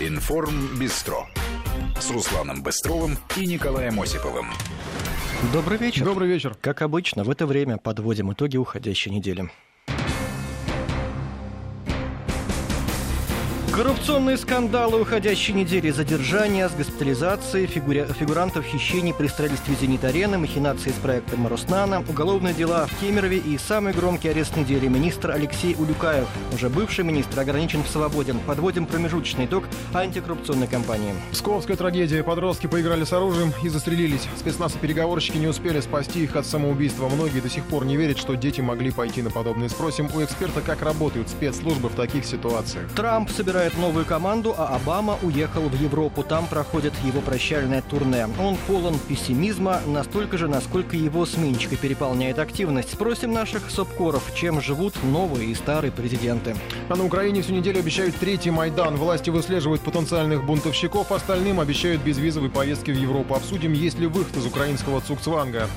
Информ Бистро с Русланом Быстровым и Николаем Осиповым. Добрый вечер. Добрый вечер. Как обычно, в это время подводим итоги уходящей недели. Коррупционные скандалы уходящей недели, задержания с госпитализацией, фигури... фигурантов хищений при строительстве «Зенит-арены», махинации с проектом «Роснана», уголовные дела в Кемерове и самый громкий арест недели – министр Алексей Улюкаев, уже бывший министр, ограничен в свободе. Подводим промежуточный итог антикоррупционной кампании. Псковская трагедия. Подростки поиграли с оружием и застрелились. Спецназ и переговорщики не успели спасти их от самоубийства. Многие до сих пор не верят, что дети могли пойти на подобное. Спросим у эксперта, как работают спецслужбы в таких ситуациях. Трамп собирает собирает новую команду, а Обама уехал в Европу. Там проходит его прощальное турне. Он полон пессимизма, настолько же, насколько его сменщика переполняет активность. Спросим наших сопкоров, чем живут новые и старые президенты. А на Украине всю неделю обещают третий Майдан. Власти выслеживают потенциальных бунтовщиков, остальным обещают безвизовые поездки в Европу. Обсудим, есть ли выход из украинского Цукцванга.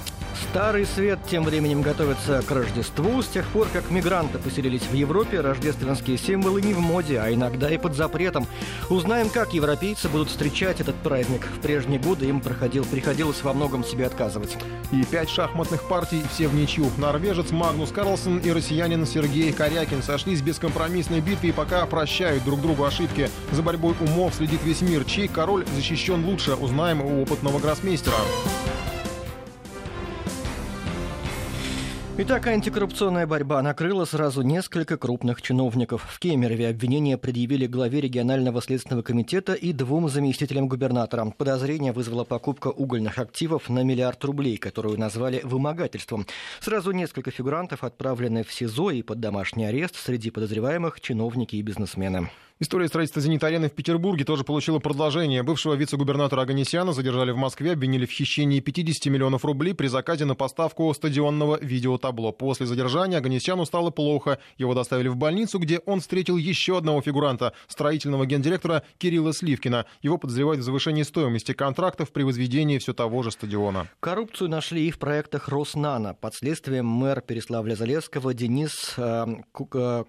Старый свет тем временем готовится к Рождеству. С тех пор, как мигранты поселились в Европе, рождественские символы не в моде, а иногда и под запретом. Узнаем, как европейцы будут встречать этот праздник. В прежние годы им проходил, приходилось во многом себе отказывать. И пять шахматных партий, все в ничью. Норвежец Магнус Карлсон и россиянин Сергей Корякин сошлись в бескомпромиссной битве и пока прощают друг другу ошибки. За борьбой умов следит весь мир. Чей король защищен лучше, узнаем у опытного гроссмейстера. Итак, антикоррупционная борьба накрыла сразу несколько крупных чиновников. В Кемерове обвинения предъявили главе регионального следственного комитета и двум заместителям губернатора. Подозрение вызвала покупка угольных активов на миллиард рублей, которую назвали вымогательством. Сразу несколько фигурантов отправлены в СИЗО и под домашний арест. Среди подозреваемых чиновники и бизнесмены. История строительства «Зенит-арены» в Петербурге тоже получила продолжение. Бывшего вице-губернатора Аганесяна задержали в Москве, обвинили в хищении 50 миллионов рублей при заказе на поставку стадионного видеотабло. После задержания Аганесяну стало плохо. Его доставили в больницу, где он встретил еще одного фигуранта, строительного гендиректора Кирилла Сливкина. Его подозревают в завышении стоимости контрактов при возведении все того же стадиона. Коррупцию нашли и в проектах «Роснана». Под следствием мэр Переславля-Залесского Денис э, э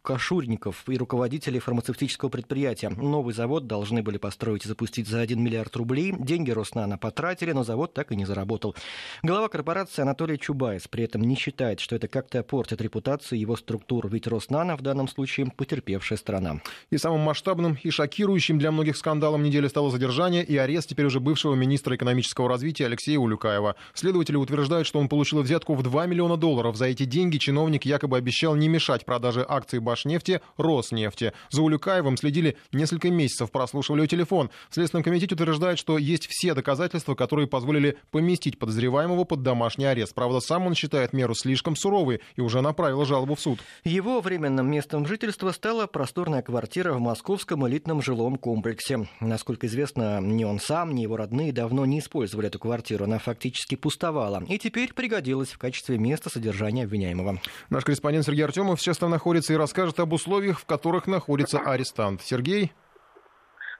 Кашурников и руководители фармацевтических фармацевтического предприятия. Новый завод должны были построить и запустить за 1 миллиард рублей. Деньги Роснана потратили, но завод так и не заработал. Глава корпорации Анатолий Чубайс при этом не считает, что это как-то портит репутацию его структур, ведь Роснана в данном случае потерпевшая страна. И самым масштабным и шокирующим для многих скандалом недели стало задержание и арест теперь уже бывшего министра экономического развития Алексея Улюкаева. Следователи утверждают, что он получил взятку в 2 миллиона долларов. За эти деньги чиновник якобы обещал не мешать продаже акций Башнефти Роснефти. За Улюкаева Тукаевым следили несколько месяцев, прослушивали телефон. В Следственном комитете утверждает, что есть все доказательства, которые позволили поместить подозреваемого под домашний арест. Правда, сам он считает меру слишком суровой и уже направил жалобу в суд. Его временным местом жительства стала просторная квартира в московском элитном жилом комплексе. Насколько известно, ни он сам, ни его родные давно не использовали эту квартиру. Она фактически пустовала. И теперь пригодилась в качестве места содержания обвиняемого. Наш корреспондент Сергей Артемов сейчас там находится и расскажет об условиях, в которых находится арестант. Сергей?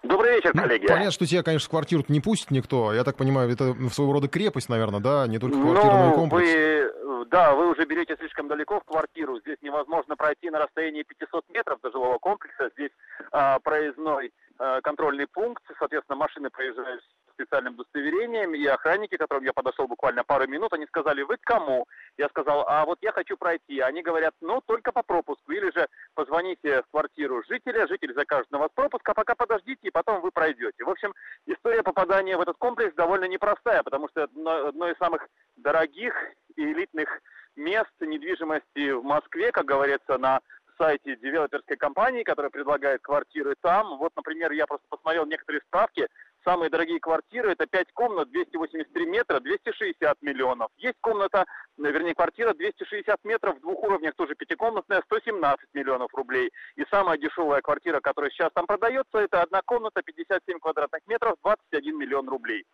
Добрый вечер, ну, коллеги. Понятно, что тебя, конечно, в квартиру не пустит никто. Я так понимаю, это своего рода крепость, наверное, да? Не только квартира, но и комплекс. Вы, да, вы уже берете слишком далеко в квартиру. Здесь невозможно пройти на расстоянии 500 метров до жилого комплекса. Здесь а, проездной а, контрольный пункт. Соответственно, машины проезжают специальным удостоверением, и охранники, к которым я подошел буквально пару минут, они сказали, вы к кому? Я сказал, а вот я хочу пройти. Они говорят, ну, только по пропуску, или же позвоните в квартиру жителя, житель закажет на вас пропуск, а пока подождите, и потом вы пройдете. В общем, история попадания в этот комплекс довольно непростая, потому что одно, одно из самых дорогих и элитных мест недвижимости в Москве, как говорится, на сайте девелоперской компании, которая предлагает квартиры там. Вот, например, я просто посмотрел некоторые справки, Самые дорогие квартиры это 5 комнат, 283 метра, 260 миллионов. Есть комната, вернее квартира 260 метров в двух уровнях, тоже пятикомнатная, 117 миллионов рублей. И самая дешевая квартира, которая сейчас там продается, это одна комната, 57 квадратных метров, 21 миллион рублей.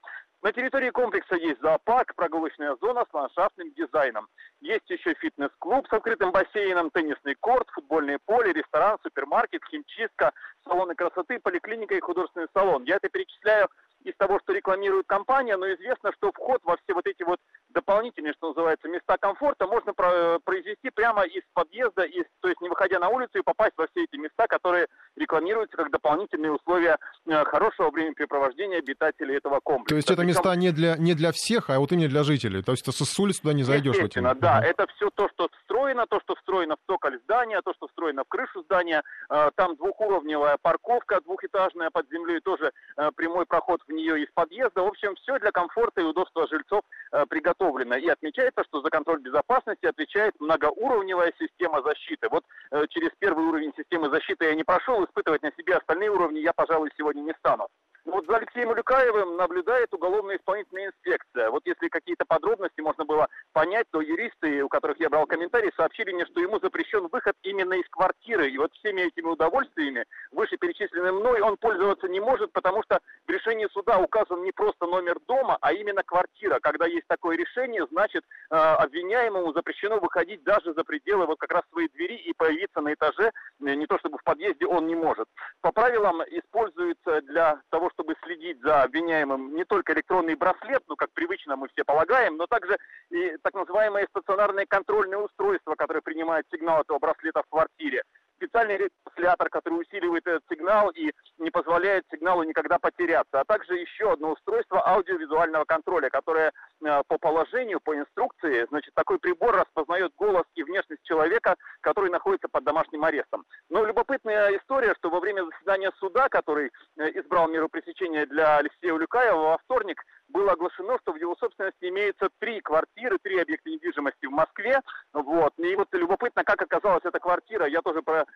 На территории комплекса есть зоопарк, прогулочная зона с ландшафтным дизайном. Есть еще фитнес-клуб с открытым бассейном, теннисный корт, футбольное поле, ресторан, супермаркет, химчистка, салоны красоты, поликлиника и художественный салон. Я это перечисляю из того, что рекламирует компания, но известно, что вход во все вот эти вот дополнительные, что называется, места комфорта можно произвести прямо из подъезда, из, то есть не выходя на улицу и попасть во все эти места, которые рекламируются как дополнительные условия э, хорошего времяпрепровождения обитателей этого комплекса. То есть это места не для, не для всех, а вот именно для жителей? То есть с улицы туда не зайдешь? Естественно, да. Это все то, что встроено, то, что встроено в цоколь здания, то, что встроено в крышу здания. Э, там двухуровневая парковка двухэтажная под землей, тоже э, прямой проход в нее из подъезда. В общем, все для комфорта и удобства жильцов приготовлено. И отмечается, что за контроль безопасности отвечает многоуровневая система защиты. Вот через первый уровень системы защиты я не прошел, испытывать на себе остальные уровни я, пожалуй, сегодня не стану. Вот за Алексеем Улюкаевым наблюдает уголовная исполнительная инспекция. Вот если какие-то подробности можно было понять, то юристы, у которых я брал комментарии, сообщили мне, что ему запрещен выход именно из квартиры. И вот всеми этими удовольствиями, вышеперечисленным мной, он пользоваться не может, потому что решении суда указан не просто номер дома, а именно квартира. Когда есть такое решение, значит, э, обвиняемому запрещено выходить даже за пределы вот как раз своей двери и появиться на этаже, э, не то чтобы в подъезде он не может. По правилам используется для того, чтобы следить за обвиняемым не только электронный браслет, ну, как привычно мы все полагаем, но также и так называемое стационарное контрольное устройство, которое принимает сигнал этого браслета в квартире специальный ретранслятор, который усиливает этот сигнал и не позволяет сигналу никогда потеряться, а также еще одно устройство аудиовизуального контроля, которое э, по положению, по инструкции, значит, такой прибор распознает голос и внешность человека, который находится под домашним арестом. Но любопытная история, что во время заседания суда, который э, избрал меру пресечения для Алексея Улюкаева во вторник, было оглашено, что в его собственности имеется три квартиры, три объекта недвижимости в Москве. Вот. И вот любопытно, как оказалась эта квартира. Я тоже про,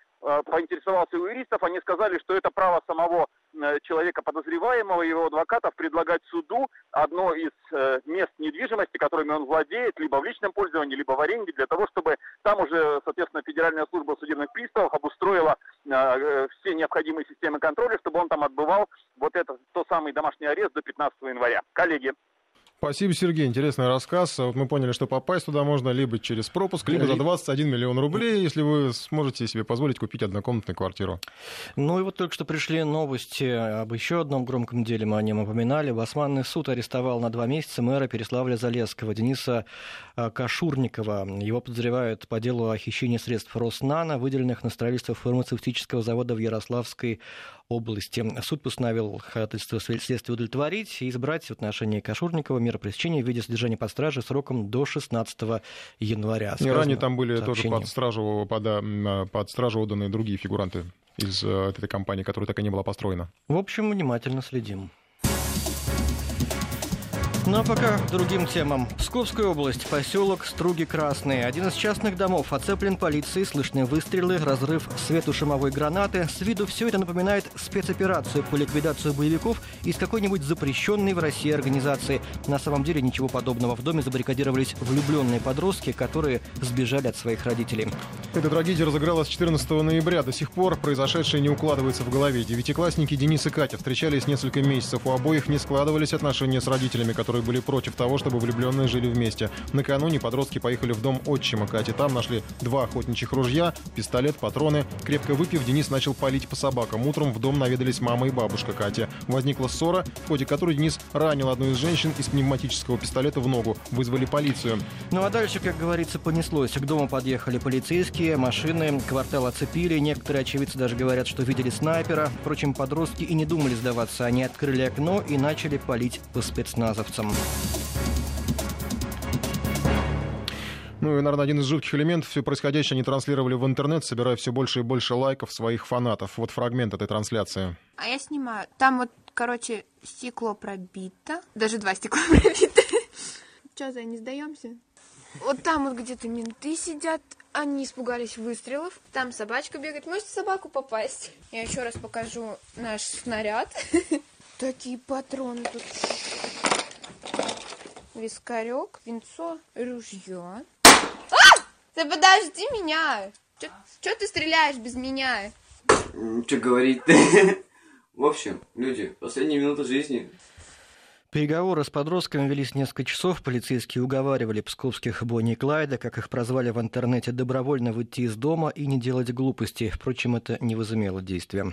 поинтересовался у юристов. Они сказали, что это право самого э, человека подозреваемого, его адвокатов, предлагать суду одно из э, мест недвижимости, которыми он владеет, либо в личном пользовании, либо в аренде, для того, чтобы там уже, соответственно, Федеральная служба судебных приставов обустроила все необходимые системы контроля, чтобы он там отбывал вот этот, тот самый домашний арест до 15 января коллеги. Спасибо, Сергей. Интересный рассказ. Вот мы поняли, что попасть туда можно либо через пропуск, либо за 21 миллион рублей, если вы сможете себе позволить купить однокомнатную квартиру. Ну и вот только что пришли новости об еще одном громком деле, мы о нем упоминали. Басманный суд арестовал на два месяца мэра Переславля-Залесского Дениса а, Кашурникова. Его подозревают по делу о хищении средств Роснана, выделенных на строительство фармацевтического завода в Ярославской области. Суд постановил ходатайство следствия удовлетворить и избрать в отношении Кашурникова меры пресечения в виде содержания под стражей сроком до 16 января. И ранее там были сообщение. тоже под стражу, под, под стражу отданы другие фигуранты из э, этой компании, которая так и не была построена. В общем, внимательно следим. Ну а пока другим темам. Псковская область, поселок Струги Красные. Один из частных домов оцеплен полицией, слышны выстрелы, разрыв светошумовой гранаты. С виду все это напоминает спецоперацию по ликвидации боевиков из какой-нибудь запрещенной в России организации. На самом деле ничего подобного. В доме забаррикадировались влюбленные подростки, которые сбежали от своих родителей. Эта трагедия разыгралась 14 ноября. До сих пор произошедшее не укладывается в голове. Девятиклассники Денис и Катя встречались несколько месяцев. У обоих не складывались отношения с родителями, которые которые были против того, чтобы влюбленные жили вместе. Накануне подростки поехали в дом отчима Кати. Там нашли два охотничьих ружья, пистолет, патроны. Крепко выпив, Денис начал палить по собакам. Утром в дом наведались мама и бабушка Кати. Возникла ссора, в ходе которой Денис ранил одну из женщин из пневматического пистолета в ногу. Вызвали полицию. Ну а дальше, как говорится, понеслось. К дому подъехали полицейские, машины, квартал оцепили. Некоторые очевидцы даже говорят, что видели снайпера. Впрочем, подростки и не думали сдаваться. Они открыли окно и начали палить по спецназовцам. Ну и, наверное, один из жутких элементов, все происходящее они транслировали в интернет, собирая все больше и больше лайков своих фанатов. Вот фрагмент этой трансляции. А я снимаю. Там вот, короче, стекло пробито. Даже два стекла пробиты. Че, за не сдаемся? Вот там вот где-то менты сидят, они испугались выстрелов. Там собачка бегает. Можете собаку попасть? Я еще раз покажу наш снаряд. Такие патроны тут вискарек, винцо, ружье. А! Да подожди меня! Че ты стреляешь без меня? Что говорить В общем, люди, последние минуты жизни. Переговоры с подростками велись несколько часов. Полицейские уговаривали псковских Бонни и Клайда, как их прозвали в интернете, добровольно выйти из дома и не делать глупостей. Впрочем, это не возымело действия.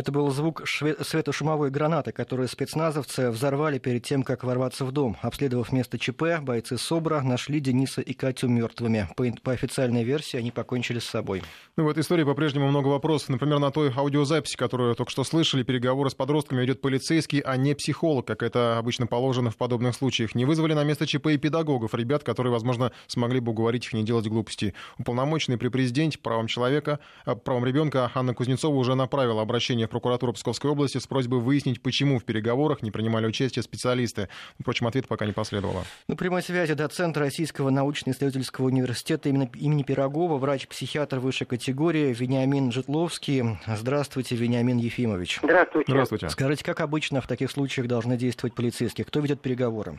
Это был звук светошумовой гранаты, которую спецназовцы взорвали перед тем, как ворваться в дом. Обследовав место ЧП, бойцы СОБРа нашли Дениса и Катю мертвыми. По, по официальной версии они покончили с собой. Ну, в этой истории по-прежнему много вопросов. Например, на той аудиозаписи, которую только что слышали, переговоры с подростками ведет полицейский, а не психолог, как это обычно положено в подобных случаях. Не вызвали на место ЧП и педагогов, ребят, которые, возможно, смогли бы уговорить их не делать глупостей. Уполномоченный при президенте правам человека, э, правам ребенка Анна Кузнецова уже направила обращение в прокуратуру Псковской области с просьбой выяснить, почему в переговорах не принимали участие специалисты. Впрочем, ответ пока не последовало. На прямой связи доцент Российского научно-исследовательского университета имени, имени Пирогова, врач-психиатр высшей категории Вениамин Житловский. Здравствуйте, Вениамин Ефимович. Здравствуйте. Здравствуйте. Скажите, как обычно в таких случаях должны действовать полицейские? Кто ведет переговоры?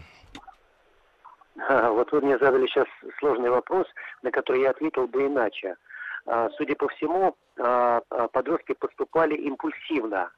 вот вы мне задали сейчас сложный вопрос, на который я ответил бы иначе. А, судя по всему, а, а, подростки поступали импульсивно.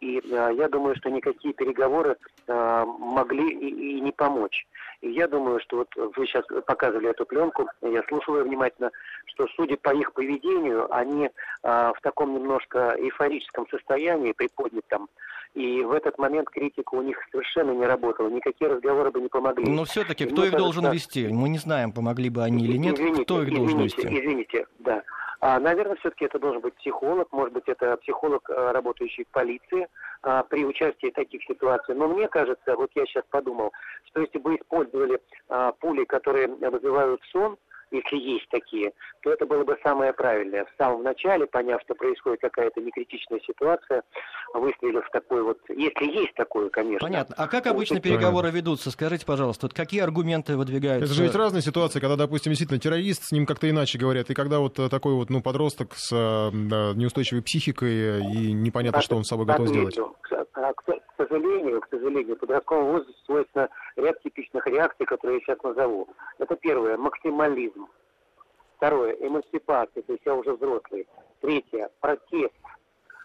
И я думаю, что никакие переговоры могли и, не помочь. И я думаю, что вот вы сейчас показывали эту пленку, я слушал ее внимательно, что судя по их поведению, они в таком немножко эйфорическом состоянии, приподнятом, и в этот момент критика у них совершенно не работала. Никакие разговоры бы не помогли. Но все-таки кто их должен вести? Мы не знаем, помогли бы они или нет. Извините, кто их извините, должен вести? Извините, да. А, наверное, все-таки это должен быть психолог, может быть, это психолог, э, работающий в полиции а, при участии таких ситуаций. Но мне кажется, вот я сейчас подумал, что если бы использовали а, пули, которые вызывают сон, если есть такие, то это было бы самое правильное. В самом начале, поняв, что происходит какая-то некритичная ситуация, выстрелив в такой вот, если есть такое, конечно. Понятно. А как обычно вот, переговоры ведутся? Скажите, пожалуйста, вот какие аргументы выдвигаются? Это же ведь разные ситуации, когда, допустим, действительно террорист, с ним как-то иначе говорят, и когда вот такой вот, ну, подросток с да, неустойчивой психикой и непонятно, что он с собой готов сделать. К, сожалению, к сожалению, подростковому возрасту свойственно ряд типичных реакций, которые я сейчас назову. Это первое, максимализм. Второе, эмансипация, то есть я уже взрослый. Третье, протест.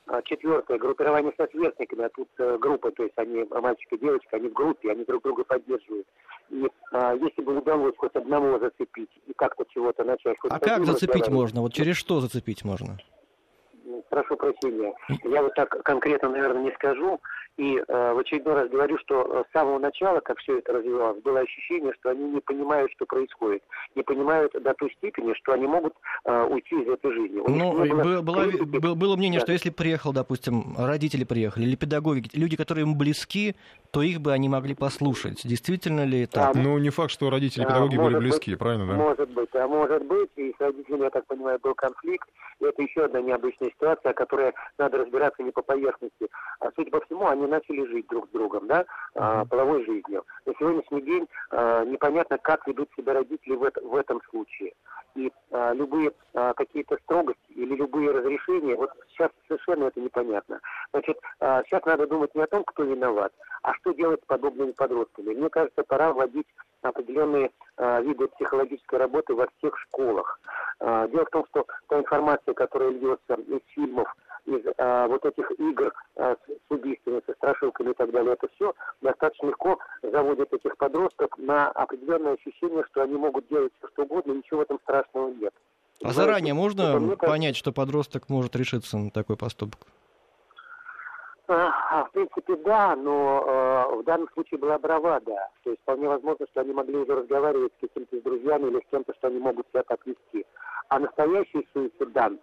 А, четвертое, группирование со сверстниками, а тут э, группа, то есть они, мальчик и девочка, они в группе, они друг друга поддерживают. И а, если бы удалось хоть одного зацепить и как-то чего-то начать... А как зацепить можно? Вот через что зацепить можно? Прошу прощения. Я вот так конкретно, наверное, не скажу. И э, в очередной раз говорю, что э, с самого начала, как все это развивалось, было ощущение, что они не понимают, что происходит. Не понимают до той степени, что они могут э, уйти из этой жизни. Ну, было, было, было, было мнение, да. что если приехал, допустим, родители приехали, или педагоги, люди, которые им близки, то их бы они могли послушать. Действительно ли это? А, ну, не факт, что родители и педагоги а, были близки, быть, правильно, да? Может быть, а может быть, и с родителями, я так понимаю, был конфликт. И это еще одна необычная ситуация, о которой надо разбираться не по поверхности. А судя по всему, они начали жить друг с другом, да, uh-huh. половой жизнью. На сегодняшний день а, непонятно, как ведут себя родители в, это, в этом случае. И а, любые а, какие-то строгости или любые разрешения, вот сейчас совершенно это непонятно. Значит, а, сейчас надо думать не о том, кто виноват, а что делать с подобными подростками. Мне кажется, пора вводить определенные э, виды психологической работы во всех школах. Э, дело в том, что та информация, которая льется из фильмов, из э, вот этих игр э, с убийствами, со страшилками и так далее, это все достаточно легко заводит этих подростков на определенное ощущение, что они могут делать все, что угодно, и ничего в этом страшного нет. А заранее можно понять, что подросток может решиться на такой поступок? А, в принципе, да, но э, в данном случае была бравада. То есть вполне возможно, что они могли уже разговаривать с какими-то друзьями или с кем-то, что они могут себя так вести. А настоящий суицидант,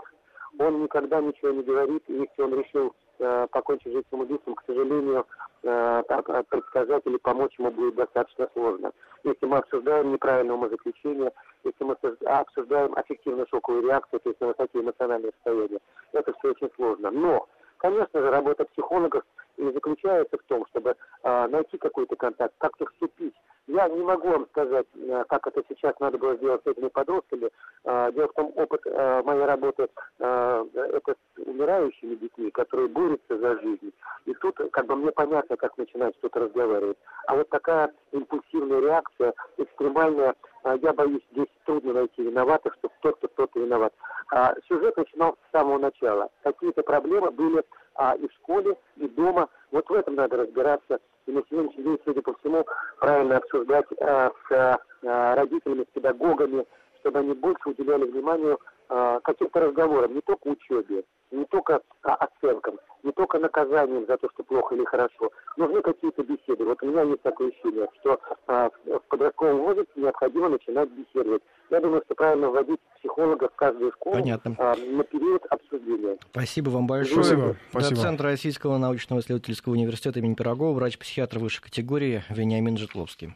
он никогда ничего не говорит, и если он решил э, покончить жизнь самоубийством, к сожалению, э, э, предсказать или помочь ему будет достаточно сложно. Если мы обсуждаем неправильное умозаключение, если мы обсуждаем аффективную шоковую реакцию, то есть на высокие эмоциональные состояния, это все очень сложно. Но Конечно же, работа психологов и заключается в том, чтобы э, найти какой-то контакт, как-то вступить. Я не могу вам сказать, э, как это сейчас надо было сделать с этими подростками. Э, дело в том, опыт э, моей работы э, это с умирающими детьми, которые борются за жизнь. И тут как бы мне понятно, как начинать что-то разговаривать. А вот такая импульсивная реакция, экстремальная, я боюсь, здесь трудно найти виноватых, что кто-то кто-то виноват. А, сюжет начинался с самого начала. Какие-то проблемы были а, и в школе, и дома. Вот в этом надо разбираться. И на сегодняшний день, судя по всему, правильно обсуждать а, с а, родителями, с педагогами, чтобы они больше уделяли вниманию а, каким-то разговорам, не только учебе. Не только оценкам, не только наказанием за то, что плохо или хорошо. Нужны какие-то беседы. Вот у меня есть такое ощущение, что э, в подростковом возрасте необходимо начинать беседовать. Я думаю, что правильно вводить психолога в каждую школу Понятно. Э, на период обсуждения. Спасибо вам большое. Спасибо. Спасибо. Доцент Российского научного исследовательского университета имени Пирогова, врач-психиатр высшей категории Вениамин Житловский.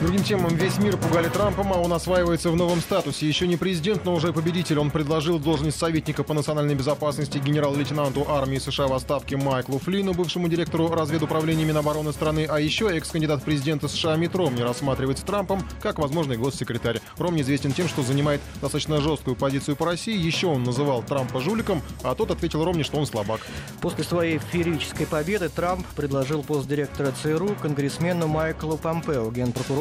Другим темам весь мир пугали Трампом, а он осваивается в новом статусе. Еще не президент, но уже победитель. Он предложил должность советника по национальной безопасности генерал-лейтенанту армии США в отставке Майклу Флину, бывшему директору разведуправления Минобороны страны, а еще экс-кандидат президента США Мит Ромни рассматривается Трампом как возможный госсекретарь. Ромни известен тем, что занимает достаточно жесткую позицию по России. Еще он называл Трампа жуликом, а тот ответил Ромни, что он слабак. После своей феерической победы Трамп предложил пост директора ЦРУ конгрессмену Майклу Помпео.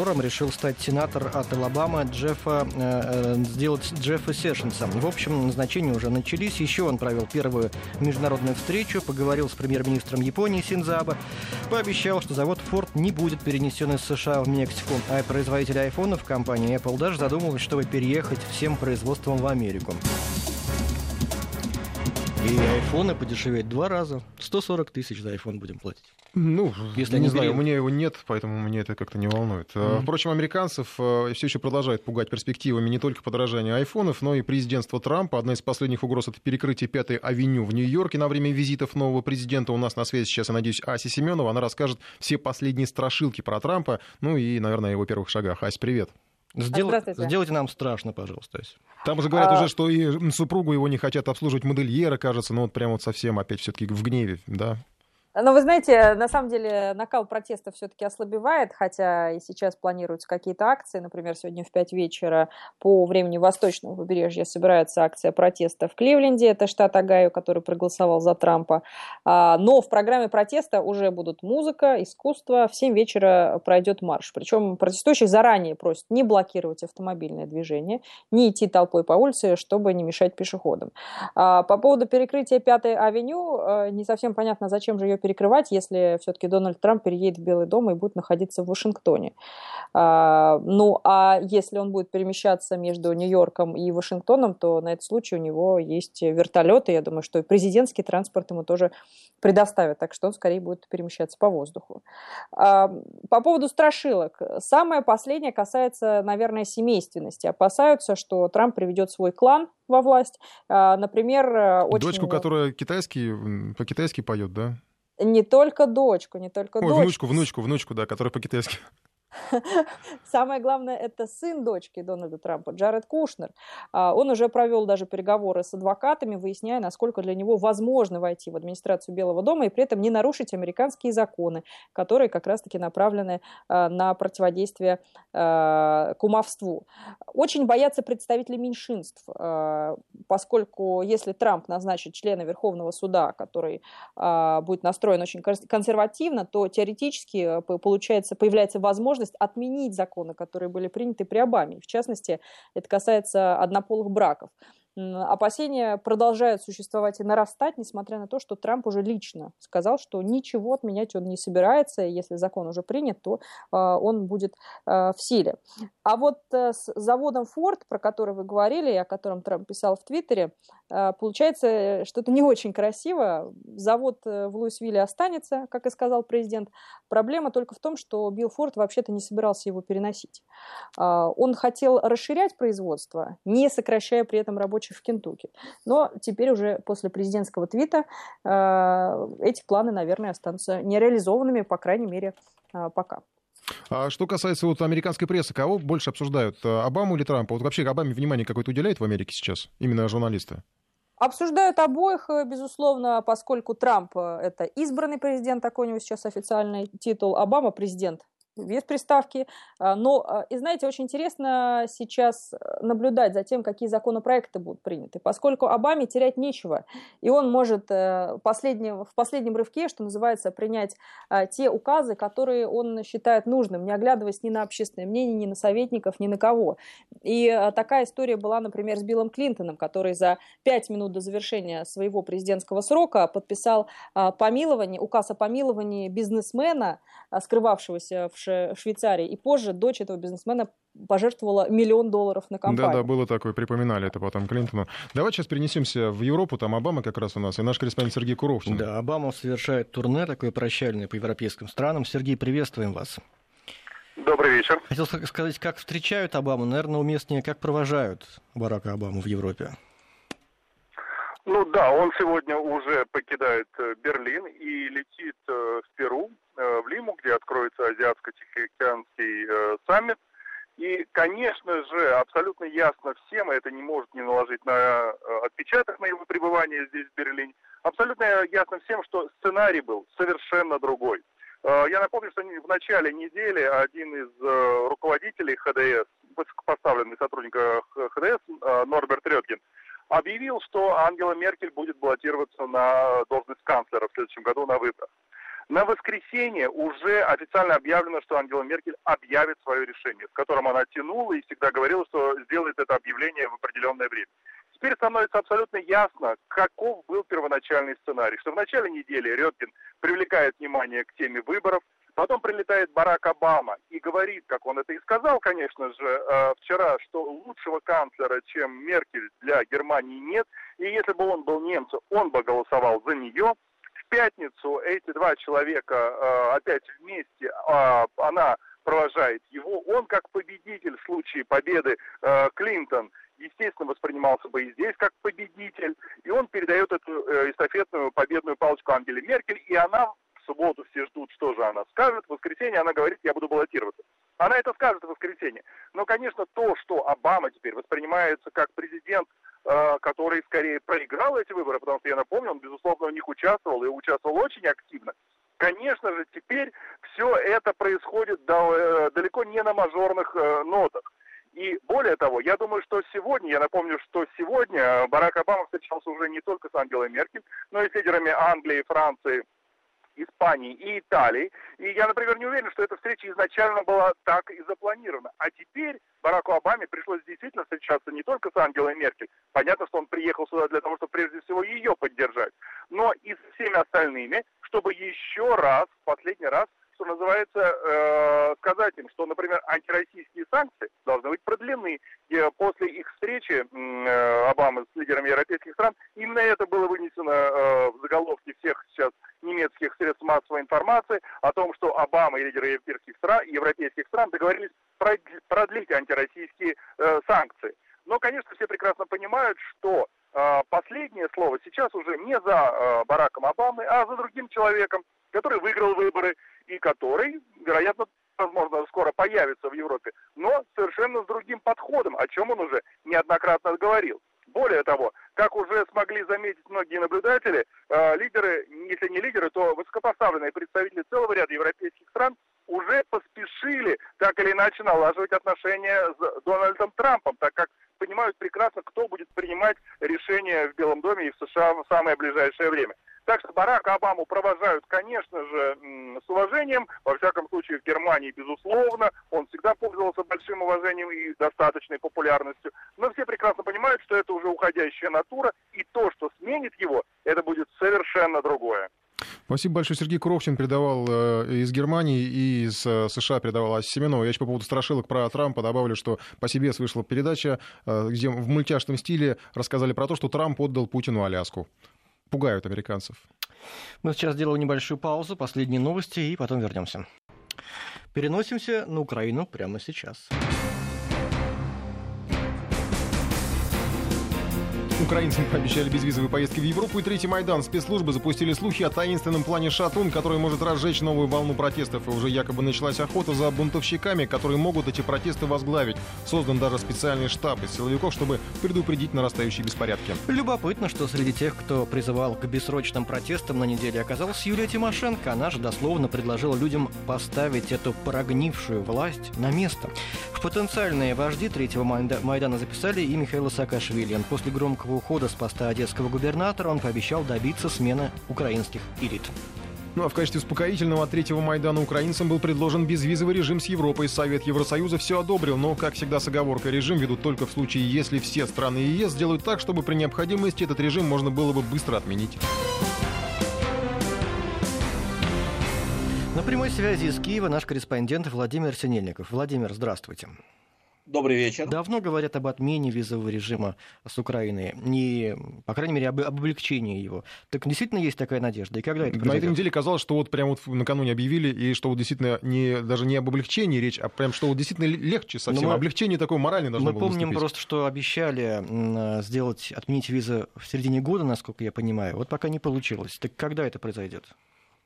Генпрокурором решил стать сенатор от Алабамы Джеффа, э, э, сделать Джеффа Сешенса. В общем, назначения уже начались. Еще он провел первую международную встречу, поговорил с премьер-министром Японии Синзаба, пообещал, что завод Ford не будет перенесен из США в Мексику, а производители айфонов компания Apple даже задумывалась, чтобы переехать всем производством в Америку. И айфоны подешевеют два раза. 140 тысяч за айфон будем платить. Ну, Если не знаю, пере- у меня его нет, поэтому меня это как-то не волнует. Э, Впрочем, американцев все еще продолжают пугать перспективами не только подорожания айфонов, но и президентства Трампа. Одна из последних угроз — это перекрытие Пятой авеню в Нью-Йорке на время визитов нового президента. У нас на связи сейчас, я надеюсь, Ася Семенова. Она расскажет все последние страшилки про Трампа, ну и, наверное, о его первых шагах. Ася, привет. Сдел-. Сделайте нам страшно, пожалуйста. Там уже говорят А- уже, что и супругу его не хотят обслуживать модельеры, кажется, ну вот прямо вот совсем опять все-таки в гневе, да? Но вы знаете, на самом деле накал протеста все-таки ослабевает, хотя и сейчас планируются какие-то акции. Например, сегодня в 5 вечера по времени восточного побережья собирается акция протеста в Кливленде, это штат Огайо, который проголосовал за Трампа. А, Но в программе протеста уже будут музыка, искусство. В 7 вечера пройдет марш. Причем протестующие заранее просят не блокировать автомобильное движение, не идти толпой по улице, чтобы не мешать пешеходам. А, По поводу перекрытия Пятой авеню, э, не совсем понятно, зачем же ее перекрывать, если все-таки Дональд Трамп переедет в Белый дом и будет находиться в Вашингтоне. А, Ну, а если он будет перемещаться между Нью-Йорком и Вашингтоном, то на этот случай у него есть вертолеты. Я думаю, что и президентский транспорт ему тоже предоставят, так что он скорее будет перемещаться по воздуху. А, По поводу страшилок. Самое последнее касается, наверное, семейственности. Опасаются, что Трамп приведет свой клан во власть. А, Например, э, очень... Дочку, которая китайский, по-китайски поет, да? Не только дочку, не только Ой, дочку. внучку, внучку, внучку, да, которая по-китайски. Самое главное, это сын дочки Дональда Трампа, Джаред Кушнер. А, Он уже провел даже переговоры с адвокатами, выясняя, насколько для него возможно войти в администрацию Белого дома и при этом не нарушить американские законы, которые как раз-таки направлены а, на противодействие а, кумовству. Очень боятся представители меньшинств, поскольку если Трамп назначит члена Верховного суда, который будет настроен очень кон- консервативно, то теоретически э, по- получается, появляется возможность отменить законы, которые были приняты при Обаме. В частности, это касается однополых браков. Опасения продолжают существовать и нарастать, несмотря на то, что Трамп уже лично сказал, что ничего отменять он не собирается, и если закон уже принят, то э, он будет э, в силе. А вот э, с заводом Ford, про который вы говорили, и о котором Трамп писал в Твиттере, э, получается э, что-то не очень красиво. Завод э, в Луисвилле останется, как и сказал президент. Проблема только в том, что Билл Форд вообще-то не собирался его переносить. А, Он хотел расширять производство, не сокращая при этом рабочих в Кентукки. Но теперь уже после президентского твита э, эти планы, наверное, останутся нереализованными, по крайней мере, э, пока. А что касается вот американской прессы, кого больше обсуждают, э, Обаму или Трампа? Вот вообще Обаме внимание какое-то уделяет в Америке сейчас, именно журналисты? Обсуждают обоих, э, безусловно, поскольку Трамп э, это избранный президент, такой у него сейчас официальный титул, Обама президент без приставки. А, Но, а, и знаете, очень интересно сейчас э, наблюдать за тем, какие законопроекты будут приняты, поскольку Обаме терять нечего, и он может э, последнем- в последнем рывке, что называется, принять а, те указы, которые он считает нужным, не оглядываясь ни на общественное мнение, ни на советников, ни на кого. И такая история была, например, с Биллом Клинтоном, который за пять минут до завершения своего президентского срока подписал помилование, указ о помиловании бизнесмена, скрывавшегося в Швейцарии. И позже дочь этого бизнесмена пожертвовала миллион долларов на компанию. Да-да, было такое, припоминали это потом Клинтону. Давайте сейчас перенесемся в Европу, там Обама как раз у нас, и наш корреспондент Сергей Куровкин. Да, Обама совершает турне такое прощальное по европейским странам. Сергей, приветствуем вас. Добрый вечер. Хотел сказать, как встречают Обаму, наверное, уместнее, как провожают Барака Обаму в Европе. Ну да, он сегодня уже покидает э, Берлин и летит э, в Перу, э, в Лиму, где откроется Азиатско-Тихоокеанский саммит. И, конечно же, абсолютно ясно всем, и это не может не наложить на отпечаток на его пребывание здесь, в Берлине, абсолютно ясно всем, что сценарий был совершенно другой. Я напомню, что в начале недели один из руководителей ХДС, высокопоставленный сотрудник ХДС, Норберт Редгин, объявил, что Ангела Меркель будет баллотироваться на должность канцлера в следующем году на выборах. На воскресенье уже официально объявлено, что Ангела Меркель объявит свое решение, с которым она тянула и всегда говорила, что сделает это объявление в определенное время. Теперь становится абсолютно ясно, каков был первоначальный сценарий. Что в начале недели Редкин привлекает внимание к теме выборов, Потом прилетает Барак Обама и говорит, как он это и сказал, конечно же, э, вчера, что лучшего канцлера, чем Меркель для Германии нет. И если бы он был немцем, он бы голосовал за нее. В пятницу эти два человека э, опять вместе, э, она провожает его. Он как победитель в случае победы Клинтон естественно, воспринимался бы и здесь как победитель. И он передает эту эстафетную победную палочку Ангеле Меркель, и она субботу все ждут, что же она скажет. В воскресенье она говорит, я буду баллотироваться. Она это скажет в воскресенье. Но, конечно, то, что Обама теперь воспринимается как президент, э, который скорее проиграл эти выборы, потому что, я напомню, он, безусловно, в них участвовал и участвовал очень активно. Конечно же, теперь все это происходит э, далеко не на мажорных э, нотах. И более того, я думаю, что сегодня, я напомню, что сегодня Барак Обама встречался уже не только с Ангелой Меркель, но и с лидерами Англии, Франции, Испании и Италии. И я, например, не уверен, что эта встреча изначально была так и запланирована. А теперь Бараку Обаме пришлось действительно встречаться не только с Ангелой Меркель. Понятно, что он приехал сюда для того, чтобы прежде всего ее поддержать, но и с всеми остальными, чтобы еще раз, в последний раз, что называется, э, сказать им, что, например, антироссийские санкции должны быть продлены. И после их встречи э, Обамы с лидерами европейских стран, именно это было вынесено э, в заголовке всех сейчас немецких средств массовой информации о том, что Обама и лидеры европейских стран, европейских стран договорились продлить антироссийские э, санкции. Но, конечно, все прекрасно понимают, что э, последнее слово сейчас уже не за э, Бараком Обамой, а за другим человеком, который выиграл выборы который, вероятно, возможно, скоро появится в Европе, но совершенно с другим подходом, о чем он уже неоднократно говорил. Более того, как уже смогли заметить многие наблюдатели, э, лидеры, если не лидеры, то высокопоставленные представители целого ряда европейских стран уже поспешили так или иначе налаживать отношения с Дональдом Трампом, так как понимают прекрасно, кто будет принимать решения в Белом доме и в США в самое ближайшее время. Так что Барака Обаму провожают, конечно же, с уважением. Во всяком случае, в Германии, безусловно. Он всегда пользовался большим уважением и достаточной популярностью. Но все прекрасно понимают, что это уже уходящая натура. И то, что сменит его, это будет совершенно другое. Спасибо большое. Сергей Куровчин передавал э, из Германии и из э, США передавал Ася Семенова. Я еще по поводу страшилок про Трампа добавлю, что по себе вышла передача, э, где в мультяшном стиле рассказали про то, что Трамп отдал Путину Аляску пугают американцев. Мы сейчас сделаем небольшую паузу, последние новости, и потом вернемся. Переносимся на Украину прямо сейчас. Украинцам пообещали безвизовые поездки в Европу и Третий Майдан. Спецслужбы запустили слухи о таинственном плане «Шатун», который может разжечь новую волну протестов. И уже якобы началась охота за бунтовщиками, которые могут эти протесты возглавить. Создан даже специальный штаб из силовиков, чтобы предупредить нарастающие беспорядки. Любопытно, что среди тех, кто призывал к бессрочным протестам на неделе, оказалась Юлия Тимошенко. Она же дословно предложила людям поставить эту прогнившую власть на место. В потенциальные вожди Третьего Майдана записали и Михаила Саакашвили. После громкого громкого ухода с поста одесского губернатора он пообещал добиться смены украинских элит. Ну а в качестве успокоительного от третьего Майдана украинцам был предложен безвизовый режим с Европой. Совет Евросоюза все одобрил, но, как всегда, с оговоркой режим ведут только в случае, если все страны ЕС сделают так, чтобы при необходимости этот режим можно было бы быстро отменить. На прямой связи из Киева наш корреспондент Владимир Синельников. Владимир, здравствуйте. Добрый вечер. Давно говорят об отмене визового режима с Украиной, не, по крайней мере, об, об облегчении его. Так действительно есть такая надежда? И когда это произойдет? На этой неделе казалось, что вот прямо вот накануне объявили, и что вот действительно не, даже не об облегчении речь, а прям что вот действительно легче совсем. мы, Облегчение такое моральное должно Мы было помним наступить. просто, что обещали сделать, отменить визы в середине года, насколько я понимаю. Вот пока не получилось. Так когда это произойдет?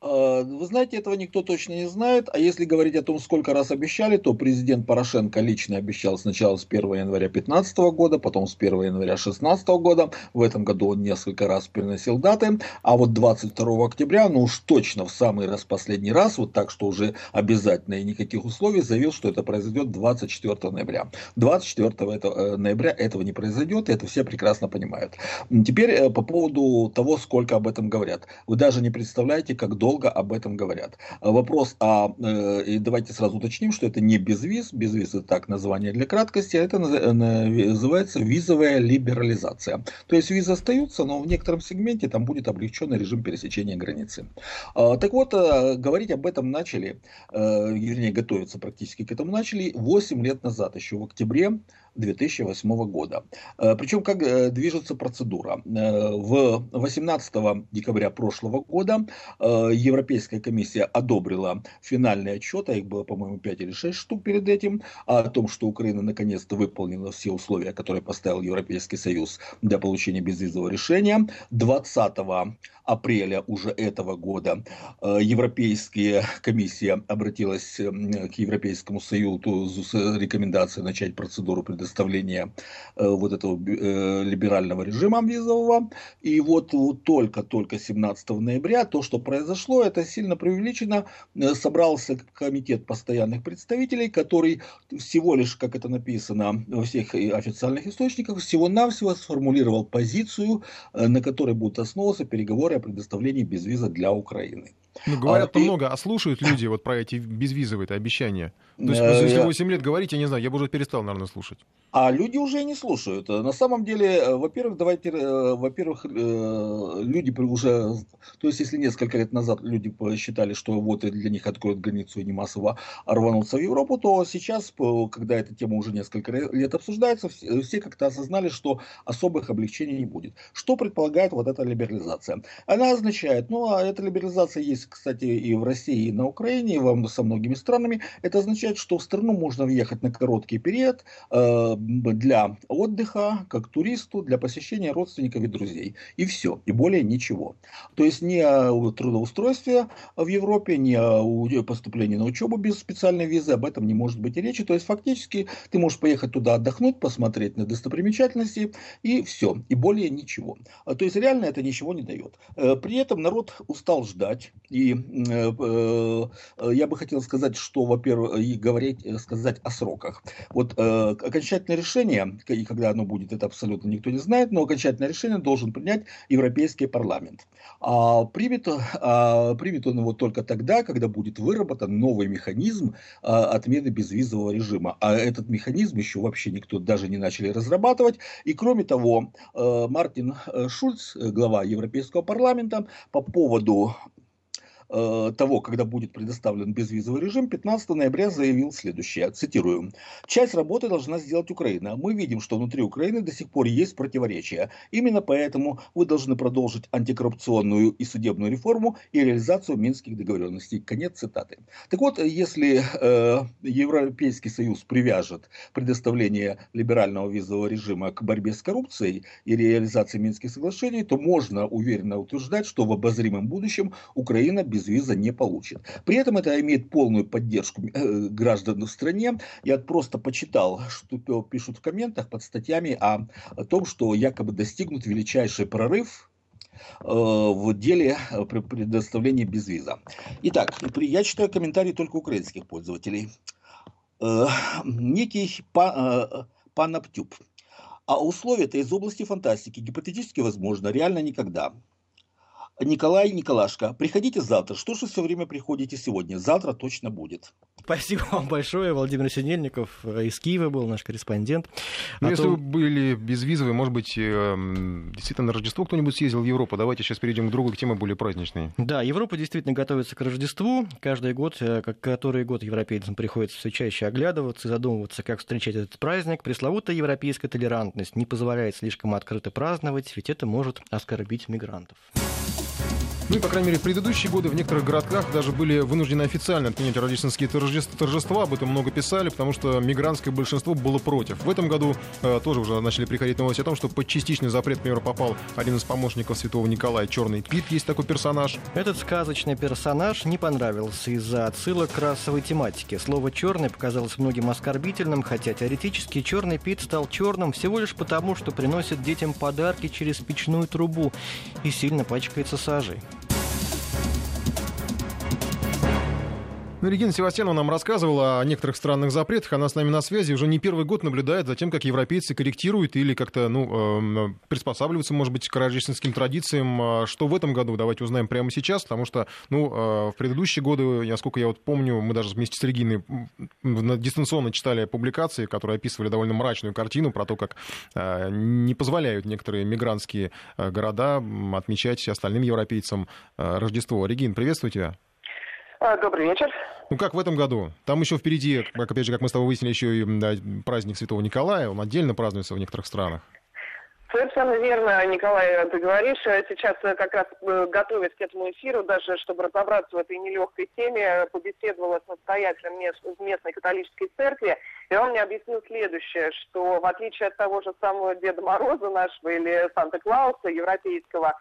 А, вы знаете, этого никто точно не знает. А если говорить о том, сколько раз обещали, то президент Порошенко лично обещал сначала с 1 января 2015 года, потом с 1 января 2016 года. В этом году он несколько раз переносил даты. А вот 22 октября, ну уж точно в самый раз последний раз, вот так, что уже обязательно и никаких условий, заявил, что это произойдет 24 ноября. 24 э, ноября этого не произойдет, и это все прекрасно понимают. Теперь э, по поводу того, сколько об этом говорят. Вы даже не представляете, как долго долго об этом говорят. Вопрос, а э, и давайте сразу уточним, что это не безвиз, безвиз это так название для краткости, а это называется визовая либерализация. То есть визы остаются, но в некотором сегменте там будет облегченный режим пересечения границы. А, так вот, э, говорить об этом начали, э, вернее, готовиться практически к этому начали 8 лет назад, еще в октябре 2008 года. Причем как движется процедура. В 18 декабря прошлого года Европейская комиссия одобрила финальный отчет, а их было, по-моему, 5 или 6 штук перед этим, о том, что Украина наконец-то выполнила все условия, которые поставил Европейский Союз для получения безвизового решения. 20 апреля уже этого года э, Европейская комиссия обратилась к Европейскому Союзу с рекомендацией начать процедуру предоставления э, вот этого э, либерального режима визового. И вот только-только 17 ноября то, что произошло, это сильно преувеличено. Собрался комитет постоянных представителей, который всего лишь, как это написано во всех официальных источниках, всего-навсего сформулировал позицию, на которой будут основываться переговоры о предоставлении безвиза для Украины. Ну, говорят а, много, а слушают люди вот про эти безвизовые -то обещания? То есть, э, если 8 лет говорить, я не знаю, я бы уже перестал, наверное, слушать. А люди уже и не слушают. На самом деле, э, во-первых, давайте, э, во-первых, люди уже, то есть, если несколько лет назад люди посчитали, что вот для них откроют границу и не массово рванутся в Европу, то сейчас, когда эта тема уже несколько лет обсуждается, все как-то осознали, что особых облегчений не будет. Что предполагает вот эта либерализация? Она означает, ну, а эта либерализация есть, кстати, и в России, и на Украине, и со многими странами. Это означает, что в страну можно въехать на короткий период, для отдыха, как туристу, для посещения родственников и друзей. И все, и более ничего. То есть о трудоустройстве в Европе, о поступлении на учебу без специальной визы, об этом не может быть и речи. То есть фактически ты можешь поехать туда отдохнуть, посмотреть на достопримечательности и все, и более ничего. А, то есть реально это ничего не дает. Э, при этом народ устал ждать. И э, э, я бы хотел сказать, что, во-первых, и говорить, сказать о сроках. Вот окончательно окончательное решение, и когда оно будет, это абсолютно никто не знает, но окончательное решение должен принять Европейский парламент. А примет, а, примет он его только тогда, когда будет выработан новый механизм а, отмены безвизового режима. А этот механизм еще вообще никто даже не начали разрабатывать. И кроме того, а, Мартин Шульц, глава Европейского парламента, по поводу Э, того, когда будет предоставлен безвизовый режим, 15 ноября заявил следующее, цитирую. «Часть работы должна сделать Украина. Мы видим, что внутри Украины до сих пор есть противоречия. Именно поэтому вы должны продолжить антикоррупционную и судебную реформу и реализацию минских договоренностей». Конец цитаты. Так вот, если э, Европейский Союз привяжет предоставление либерального визового режима к борьбе с коррупцией и реализации Минских соглашений, то можно уверенно утверждать, что в обозримом будущем Украина без безвиза не получит. При этом это имеет полную поддержку э, граждан в стране. Я просто почитал, что пишут в комментах под статьями о, о том, что якобы достигнут величайший прорыв э, в деле э, предоставления безвиза. Итак, я читаю комментарии только украинских пользователей. Некий Панаптюб. А условия-то из области фантастики гипотетически возможно, реально никогда. Николай Николашка, приходите завтра. Что же все время приходите сегодня? Завтра точно будет. Спасибо вам большое. Владимир Синельников э, из Киева был наш корреспондент. Ну, а если то... вы были безвизовые, может быть, эм, действительно на Рождество кто-нибудь съездил в Европу. Давайте сейчас перейдем к другой теме, более праздничной. Да, Европа действительно готовится к Рождеству. Каждый год, э, как который год европейцам приходится все чаще оглядываться и задумываться, как встречать этот праздник. Пресловутая европейская толерантность не позволяет слишком открыто праздновать, ведь это может оскорбить мигрантов. Ну и, по крайней мере, в предыдущие годы в некоторых городках даже были вынуждены официально отменять рождественские торжества. Об этом много писали, потому что мигрантское большинство было против. В этом году э, тоже уже начали приходить новости о том, что под частичный запрет, например, попал один из помощников святого Николая, Черный Пит, есть такой персонаж. Этот сказочный персонаж не понравился из-за отсылок к расовой тематике. Слово «черный» показалось многим оскорбительным, хотя теоретически Черный Пит стал черным всего лишь потому, что приносит детям подарки через печную трубу и сильно пачкается сажей. Ну, Регина Севастьянова нам рассказывала о некоторых странных запретах. Она с нами на связи. Уже не первый год наблюдает за тем, как европейцы корректируют или как-то ну, э, приспосабливаются, может быть, к рождественским традициям. А что в этом году? Давайте узнаем прямо сейчас, потому что ну, э, в предыдущие годы, насколько я вот помню, мы даже вместе с Региной дистанционно читали публикации, которые описывали довольно мрачную картину про то, как э, не позволяют некоторые мигрантские э, города отмечать остальным европейцам э, Рождество. Регин, приветствую тебя. А, добрый вечер. Ну как в этом году? Там еще впереди, как, опять же, как мы с тобой выяснили, еще и да, праздник Святого Николая, он отдельно празднуется в некоторых странах. Совершенно верно, Николай, ты говоришь. Сейчас как раз э, готовясь к этому эфиру, даже чтобы разобраться в этой нелегкой теме, побеседовала с настоятелем местной католической церкви, и он мне объяснил следующее, что в отличие от того же самого Деда Мороза нашего или Санта-Клауса европейского,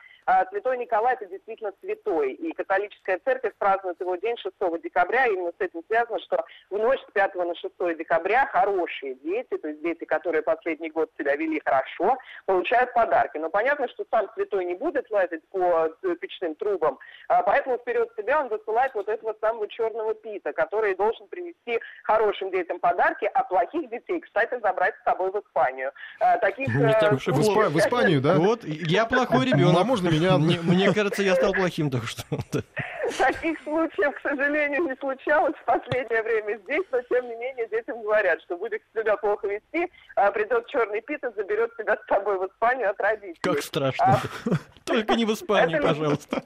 Святой Николай это действительно святой, и католическая церковь празднует его день 6 декабря, и именно с этим связано, что в ночь с 5 на 6 декабря хорошие дети, то есть дети, которые последний год себя вели хорошо, получают подарки. Но понятно, что сам святой не будет лазить по э, печным трубам, а поэтому вперед себя он высылает вот этого самого черного пита, который должен принести хорошим детям подарки, а плохих детей, кстати, забрать с собой в Испанию. А, таких, не так уж и в, в Испанию, да? Вот, я плохой ребенок. А можно меня... Мне, мне кажется, я стал плохим только что. Таких случаев, к сожалению, не случалось в последнее время здесь, но тем не менее детям говорят, что будешь себя плохо вести, а придет черный пит и заберет тебя с собой в Испанию от родителей. Как страшно. А... Только не в Испании, пожалуйста.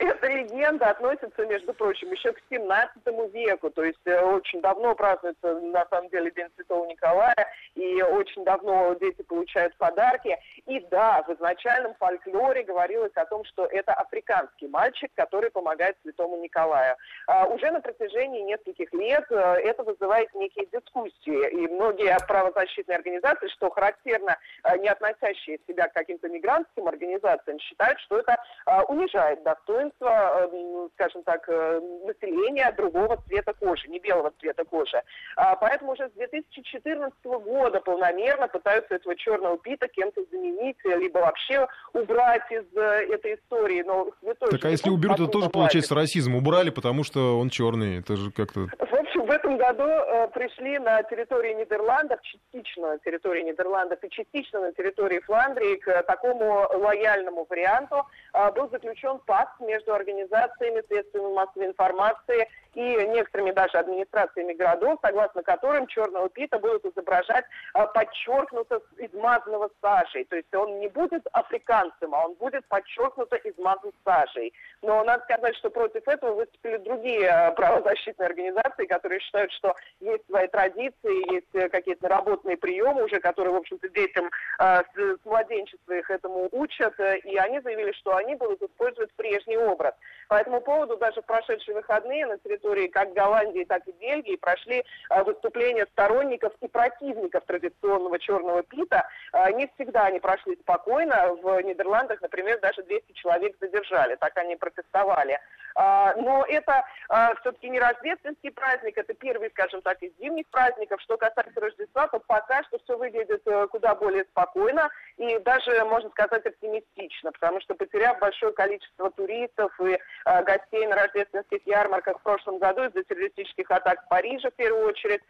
Эта легенда относится, между прочим, еще к 17 веку, то есть э, очень давно празднуется, на самом деле, День Святого Николая, и очень давно дети получают подарки. И да, в изначальном фольклоре говорилось о том, что это африканский мальчик, который помогает Святому Николаю. А, уже на протяжении нескольких лет э, это вызывает некие дискуссии, и многие правозащитные организации, что характерно, э, не относящие себя к каким-то мигрантским организациям, считают, что это унижает достоинство достоинство, э, скажем так, э, населения другого цвета кожи, не белого цвета кожи. А, поэтому уже с 2014 года полномерно пытаются этого черного пита кем-то заменить, либо вообще убрать из э, этой истории. Но так а если уберут, то тоже получается расизм. Убрали, потому что он черный. Это же как-то... В общем, в этом году э, пришли на территории Нидерландов, частично на территории Нидерландов и частично на территории Фландрии к такому лояльному варианту. Э, был заключен пакт между между организациями средствами массовой информации и некоторыми даже администрациями городов, согласно которым черного пита будут изображать а, подчеркнуто измазанного сажей. То есть он не будет африканцем, а он будет подчеркнуто измазан сажей. Но надо сказать, что против этого выступили другие а, правозащитные организации, которые считают, что есть свои традиции, есть э, какие-то наработанные приемы уже, которые, в общем-то, детям с, с младенчества их этому учат, э, и они заявили, что они будут использовать прежний образ. По этому поводу даже в прошедшие выходные на территории как Голландии, так и Бельгии прошли э, выступления сторонников и противников традиционного черного пита. Э, не всегда они прошли спокойно. В Нидерландах, например, даже 200 человек задержали. Так они протестовали. А, но это а, все-таки не рождественский праздник, это первый, скажем так, из зимних праздников. Что касается Рождества, то пока что все выглядит э, куда более спокойно и даже, можно сказать, оптимистично, потому что потеряв большое количество туристов и а, гостей на рождественских ярмарках в прошлом году из-за террористических атак в Париже в первую очередь,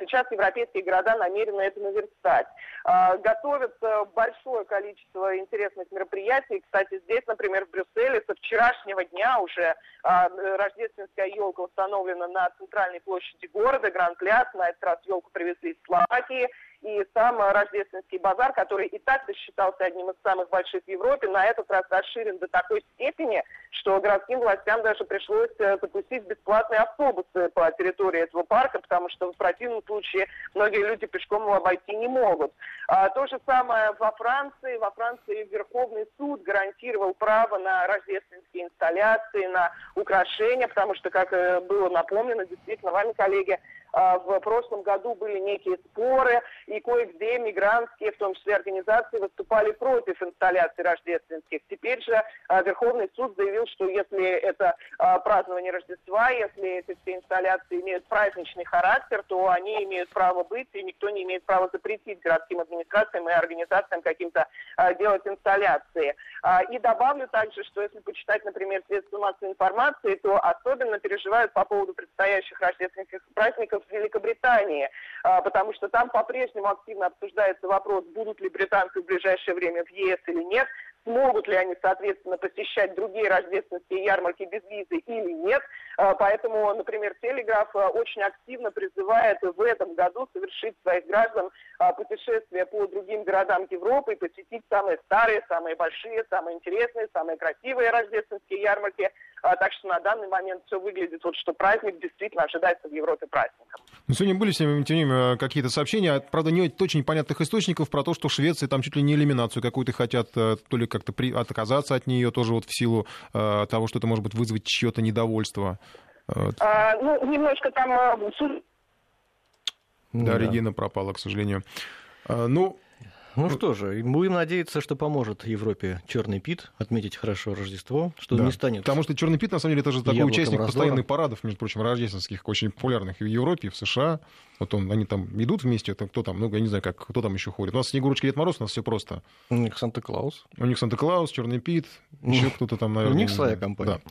сейчас европейские города намерены это наверстать. Готовится большое количество интересных мероприятий. Кстати, здесь, например, в Брюсселе со вчерашнего дня уже а, рождественская елка установлена на центральной площади города, Гранд-Пляс. На этот раз елку привезли из Словакии и сам рождественский базар, который и так считался одним из самых больших в Европе, на этот раз расширен до такой степени, что городским властям даже пришлось э, запустить бесплатные автобусы по территории этого парка, потому что в противном случае многие люди пешком его обойти не могут. А, то же самое во Франции. Во Франции Верховный суд гарантировал право на рождественские инсталляции, на украшения, потому что, как э, было напомнено, действительно, вами, коллеги, а, в прошлом году были некие споры, и кое-где мигрантские, в том числе организации, выступали против инсталляций рождественских. Теперь же а, Верховный суд заявил, что если это празднование Рождества, если эти все инсталляции имеют праздничный характер, то они имеют право быть, и никто не имеет права запретить городским администрациям и организациям каким-то делать инсталляции. И добавлю также, что если почитать, например, средства массовой информации, то особенно переживают по поводу предстоящих рождественских праздников в Великобритании, а, потому что там по-прежнему активно обсуждается вопрос, будут ли британцы в ближайшее время в ЕС или нет, смогут ли они, соответственно, посещать другие рождественские ярмарки без визы или нет. А, поэтому, например, Телеграф а, очень активно призывает в этом году совершить своих граждан путешествия по другим городам Европы и посетить самые старые, самые большие, самые интересные, самые красивые рождественские ярмарки. Так что на данный момент все выглядит вот, что праздник действительно ожидается в Европе праздником. Но сегодня были, тем не менее, какие-то сообщения, правда, не очень понятных источников про то, что в Швеции там чуть ли не элиминацию какую-то хотят, э, то ли как-то при... отказаться от нее тоже вот в силу э, того, что это может быть вызвать чье-то недовольство. А, ну, немножко там... Э, да, да, Регина пропала, к сожалению. А, ну, ну что же, будем надеяться, что поможет Европе черный пит отметить хорошо Рождество, что да. не станет. Потому что черный пит, на самом деле, это же такой участник раздора. постоянных парадов, между прочим, рождественских, очень популярных и в Европе, и в США. Вот он, они там идут вместе, это кто там, ну, я не знаю, как, кто там еще ходит. У нас Снегурочка Дед Мороз, у нас все просто. У них Санта-Клаус. У них Санта-Клаус, Черный Пит, еще кто-то там, наверное. У них своя компания. Да.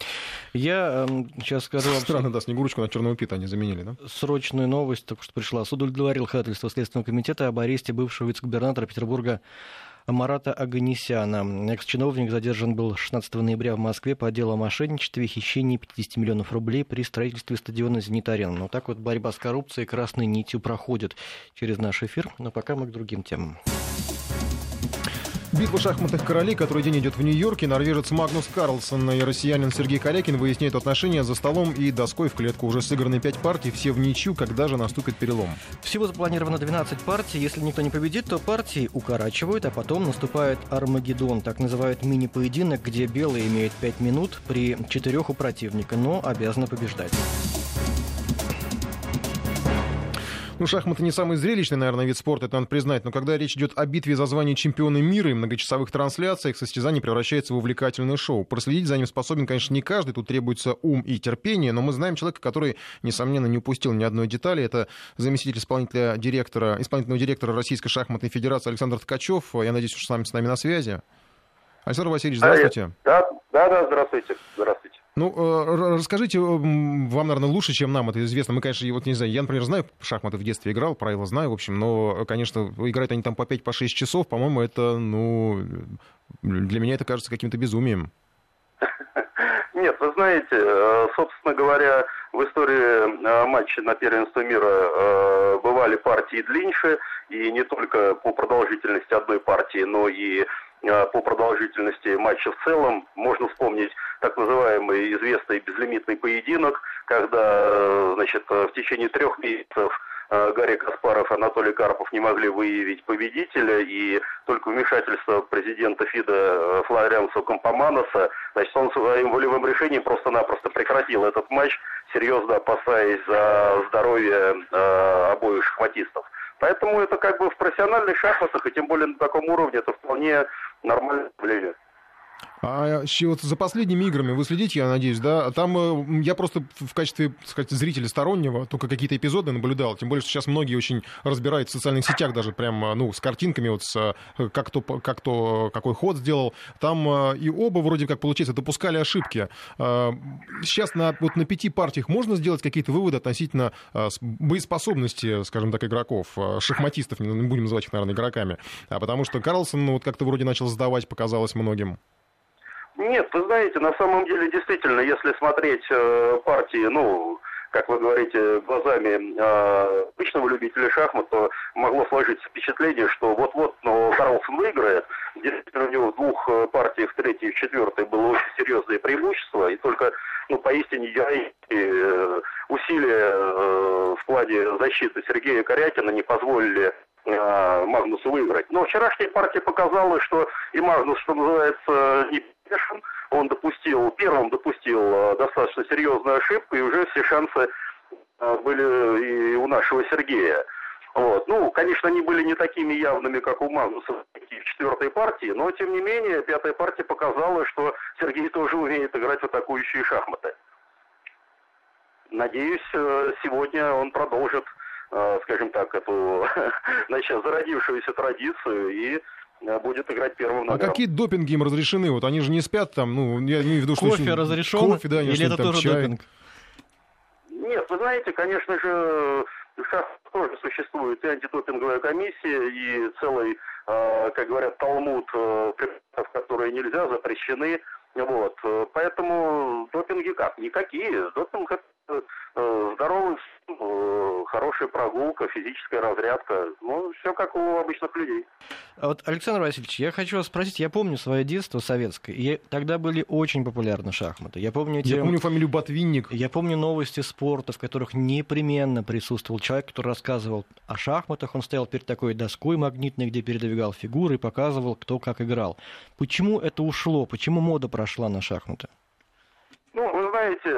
Я э, сейчас скажу вам... Странно, да, Снегурочку на Черного Пита они заменили, да? Срочную новость только что пришла. Суд удовлетворил ходатайство Следственного комитета об аресте бывшего вице-губернатора Петербурга Марата Аганесяна. Экс-чиновник задержан был 16 ноября в Москве по делу о мошенничестве и хищении 50 миллионов рублей при строительстве стадиона «Зенит-Арена». Но ну, так вот борьба с коррупцией красной нитью проходит через наш эфир. Но пока мы к другим темам. Битва шахматных королей, который день идет в Нью-Йорке. Норвежец Магнус Карлсон и россиянин Сергей Калякин выясняют отношения за столом и доской в клетку. Уже сыграны пять партий, все в ничью. Когда же наступит перелом? Всего запланировано 12 партий. Если никто не победит, то партии укорачивают, а потом наступает Армагеддон. Так называют мини-поединок, где белые имеют 5 минут при четырех у противника, но обязаны побеждать. Ну, шахматы не самый зрелищный, наверное, вид спорта, это надо признать, но когда речь идет о битве за звание чемпиона мира и многочасовых трансляциях, состязание превращается в увлекательное шоу. Проследить за ним способен, конечно, не каждый, тут требуется ум и терпение, но мы знаем человека, который, несомненно, не упустил ни одной детали. Это заместитель исполнителя директора, исполнительного директора Российской шахматной федерации Александр Ткачев. Я надеюсь, что с нами, с нами на связи. Александр Васильевич, здравствуйте. Да, да, да, здравствуйте. Здравствуйте. Ну, э, расскажите, вам, наверное, лучше, чем нам это известно. Мы, конечно, вот не знаю, я, например, знаю, шахматы в детстве играл, правила знаю, в общем, но, конечно, играют они там по 5-6 по часов, по-моему, это, ну, для меня это кажется каким-то безумием. Нет, вы знаете, э, собственно говоря, в истории э, матча на первенство мира бывали партии длиннее, и не только по продолжительности одной партии, но и Э, по продолжительности матча в целом. Можно вспомнить так называемый известный безлимитный поединок, когда э, значит, в течение трех месяцев э, Гарри Каспаров и Анатолий Карпов не могли выявить победителя, и только вмешательство президента ФИДа Флорианса Компоманоса, значит, он своим волевым решением просто-напросто прекратил этот матч, серьезно опасаясь за здоровье э, обоих шахматистов. Поэтому это как бы в профессиональных шахматах, и тем более на таком уровне, это вполне нормальное явление. А вот за последними играми вы следите, я надеюсь, да? Там э, я просто в качестве, сказать, зрителя стороннего только какие-то эпизоды наблюдал. Тем более, что сейчас многие очень разбирают в социальных сетях даже прям, э, ну, с картинками, вот с, э, как то, как то, какой ход сделал. Там и оба вроде как, получается, допускали ошибки. Сейчас на, вот на пяти партиях можно сделать какие-то выводы относительно боеспособности, скажем так, игроков, шахматистов, не будем называть их, наверное, игроками. А потому что Карлсон ну, вот как-то вроде начал сдавать, показалось многим. Нет, вы знаете, на самом деле действительно, если смотреть э, партии, ну, как вы говорите, глазами э, обычного любителя шахмат, то могло сложиться впечатление, что вот-вот ну, Карлсон выиграет. Действительно, у него в двух э, партиях, в третьей и в четвертой, было очень серьезное преимущество, и только ну, поистине героические э, усилия э, в плане защиты Сергея Корякина не позволили э, выиграть. Но вчерашняя партия показала, что и Магнус, что называется, не Пешин, он допустил, первым допустил э, достаточно серьезную ошибку, и уже все шансы э, были и у нашего Сергея. Вот. Ну, конечно, они были не такими явными, как у Магнуса в четвертой партии, но, тем не менее, пятая партия показала, что Сергей тоже умеет играть в атакующие шахматы. Надеюсь, э, сегодня он продолжит, скажем так, эту значит, зародившуюся традицию и Э, будет играть первым номером. А какие допинги им разрешены? Вот они же не спят там, ну, я имею в виду, что... Кофе разрешен? Кофе, да, или это там, тоже чай. допинг? Нет, вы знаете, конечно же, сейчас тоже существует и антидопинговая комиссия, и целый, э, как говорят, талмуд э, препаратов, которые нельзя, запрещены. Вот. Поэтому допинги как? Никакие. Допинг это хорошая прогулка, физическая разрядка. Ну, все как у обычных людей. А вот, Александр Васильевич, я хочу вас спросить, я помню свое детство советское, и тогда были очень популярны шахматы. Я помню, эти... я помню фамилию Ботвинник. Я помню новости спорта, в которых непременно присутствовал человек, который рассказывал о шахматах. Он стоял перед такой доской магнитной, где передвигал фигуры и показывал, кто как играл. Почему это ушло? Почему мода прошла на шахматы? Ну, вы знаете,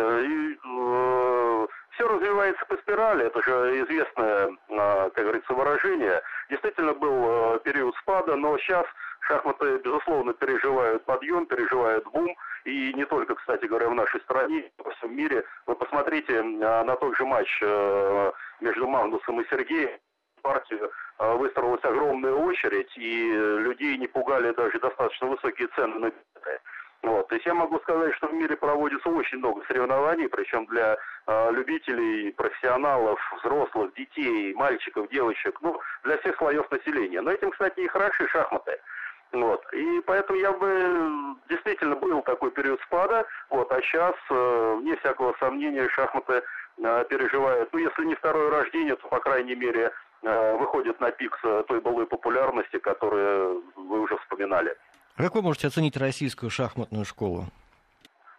все развивается по спирали, это же известное, а, как говорится, выражение. Действительно был а, период спада, но сейчас шахматы, безусловно, переживают подъем, переживают бум. И не только, кстати говоря, в нашей стране, во всем мире. Вы посмотрите а, на тот же матч между Магнусом и Сергеем. Партию выстроилась огромная очередь, и людей не пугали даже достаточно высокие цены на билеты. Вот. То есть я могу сказать, что в мире проводится очень много соревнований, причем для э, любителей, профессионалов, взрослых, детей, мальчиков, девочек, ну, для всех слоев населения. Но этим, кстати, и хороши шахматы. Вот. И поэтому я бы действительно был такой период спада, вот, а сейчас, э, вне всякого сомнения, шахматы э, переживают, ну, если не второе рождение, то, по крайней мере, э, выходят на пик той былой популярности, которую вы уже вспоминали. Как вы можете оценить российскую шахматную школу?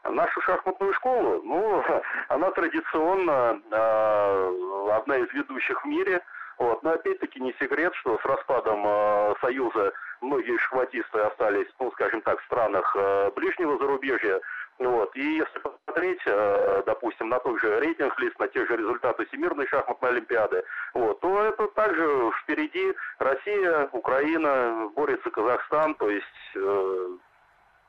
Нашу шахматную школу, ну, она традиционно э, одна из ведущих в мире. Вот. Но опять-таки не секрет, что с распадом э, Союза многие шахматисты остались, ну, скажем так, в странах э, ближнего зарубежья. Вот. И если посмотреть, э, допустим, на тот же рейтинг-лист, на те же результаты Всемирной шахматной олимпиады, вот, то это также впереди Россия, Украина, борется Казахстан, то есть, э,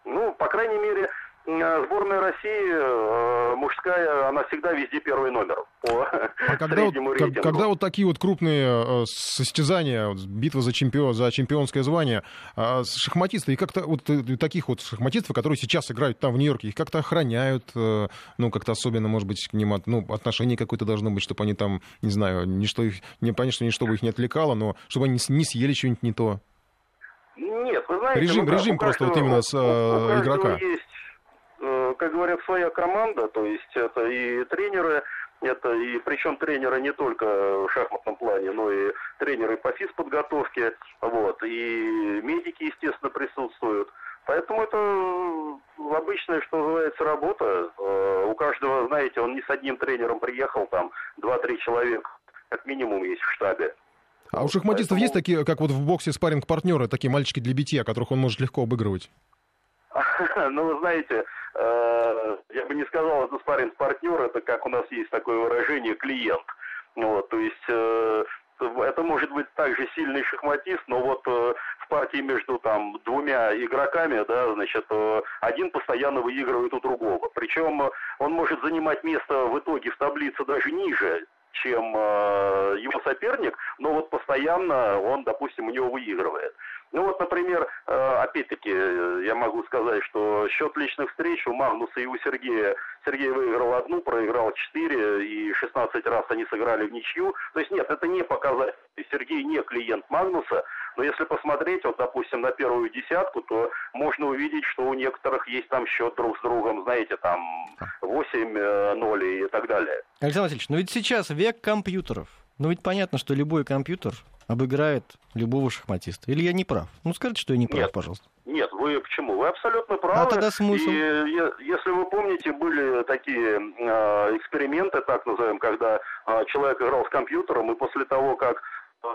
ну, по крайней мере, сборная России э, мужская, она всегда везде первый номер по а когда вот, как, когда вот такие вот крупные э, состязания, битва за, чемпион, за чемпионское звание, э, шахматисты, и как-то вот э, таких вот шахматистов, которые сейчас играют там в Нью-Йорке, их как-то охраняют, э, ну, как-то особенно, может быть, к ним ну, отношение какое-то должно быть, чтобы они там, не знаю, ничто их, не, что ничто их не отвлекало, но чтобы они не съели что-нибудь не то. Нет, вы знаете... Режим, ну, режим просто вот именно с э, игрока. есть Э, как говорят, своя команда, то есть это и тренеры, это и причем тренеры не только в шахматном плане, но и тренеры по физподготовке, вот, и медики, естественно, присутствуют. Поэтому это обычная, что называется, работа. Э, у каждого, знаете, он не с одним тренером приехал, там, два-три человека, как минимум, есть в штабе. А у шахматистов Поэтому... есть такие, как вот в боксе спаринг партнеры такие мальчики для битья, которых он может легко обыгрывать? Ну, вы знаете, э, я бы не сказал, это спарринг партнер, это как у нас есть такое выражение клиент. Вот, то есть э, это может быть также сильный шахматист, но вот э, в партии между там двумя игроками, да, значит, один постоянно выигрывает у другого. Причем он может занимать место в итоге в таблице даже ниже, чем его соперник, но вот постоянно он, допустим, у него выигрывает. Ну вот, например, э, опять-таки, э, я могу сказать, что счет личных встреч у Магнуса и у Сергея. Сергей выиграл одну, проиграл четыре, и 16 раз они сыграли в ничью. То есть нет, это не показатель. Сергей не клиент Магнуса, но если посмотреть, вот, допустим, на первую десятку, то можно увидеть, что у некоторых есть там счет друг с другом, знаете, там 8-0 и так далее. Александр Васильевич, но ведь сейчас век компьютеров. Ну ведь понятно, что любой компьютер обыграет любого шахматиста. Или я не прав? Ну скажите, что я не прав, Нет. пожалуйста. Нет, вы почему? Вы абсолютно правы. А тогда смысл? И если вы помните, были такие э, эксперименты, так назовем, когда э, человек играл с компьютером, и после того, как э,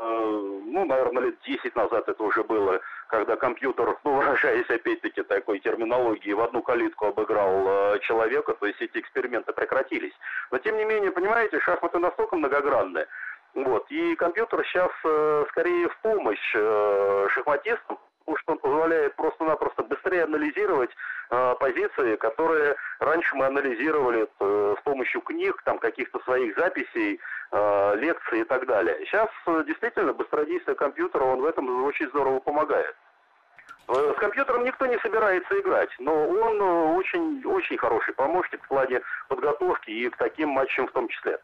ну, наверное, лет 10 назад это уже было, когда компьютер, ну, выражаясь опять-таки такой терминологией, в одну калитку обыграл э, человека, то есть эти эксперименты прекратились. Но, тем не менее, понимаете, шахматы настолько многогранны, вот, и компьютер сейчас э, скорее в помощь э, шахматистам, потому что он позволяет просто-напросто быстрее анализировать э, позиции, которые раньше мы анализировали э, с помощью книг, там каких-то своих записей, лекций и так далее. Сейчас действительно быстродействие компьютера, он в этом очень здорово помогает. С компьютером никто не собирается играть, но он очень, очень хороший помощник в плане подготовки и к таким матчам в том числе.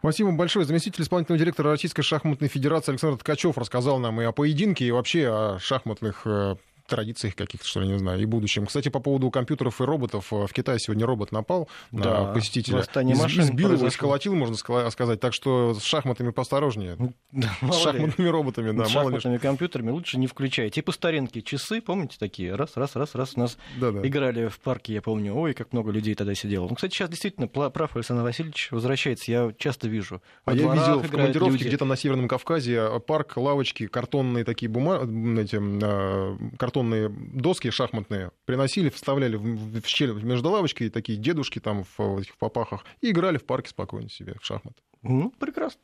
Спасибо большое. Заместитель исполнительного директора Российской шахматной федерации Александр Ткачев рассказал нам и о поединке, и вообще о шахматных э, традициях каких-то, что ли, не знаю, и будущем. Кстати, по поводу компьютеров и роботов. э, В Китае сегодня робот напал Да, на посетителя. восстание Из- Избил его, сколотил, можно ска- сказать. Так что с шахматами поосторожнее. Да, С мало ли. шахматными роботами, да, С мало ли шахматными компьютерами лучше не включать. Типа старинки часы, помните такие? Раз, раз, раз, раз. У нас Да-да. играли в парке, я помню. Ой, как много людей тогда сидело. Ну, кстати, сейчас действительно прав Александр Васильевич возвращается. Я часто вижу. А я видел в командировке где-то на Северном Кавказе э, парк, лавочки, картонные такие бума... эти, э, картонные доски шахматные приносили, вставляли в, щель между лавочкой, такие дедушки там в, в этих попахах, и играли в парке спокойно себе в шахматы. Ну, прекрасно.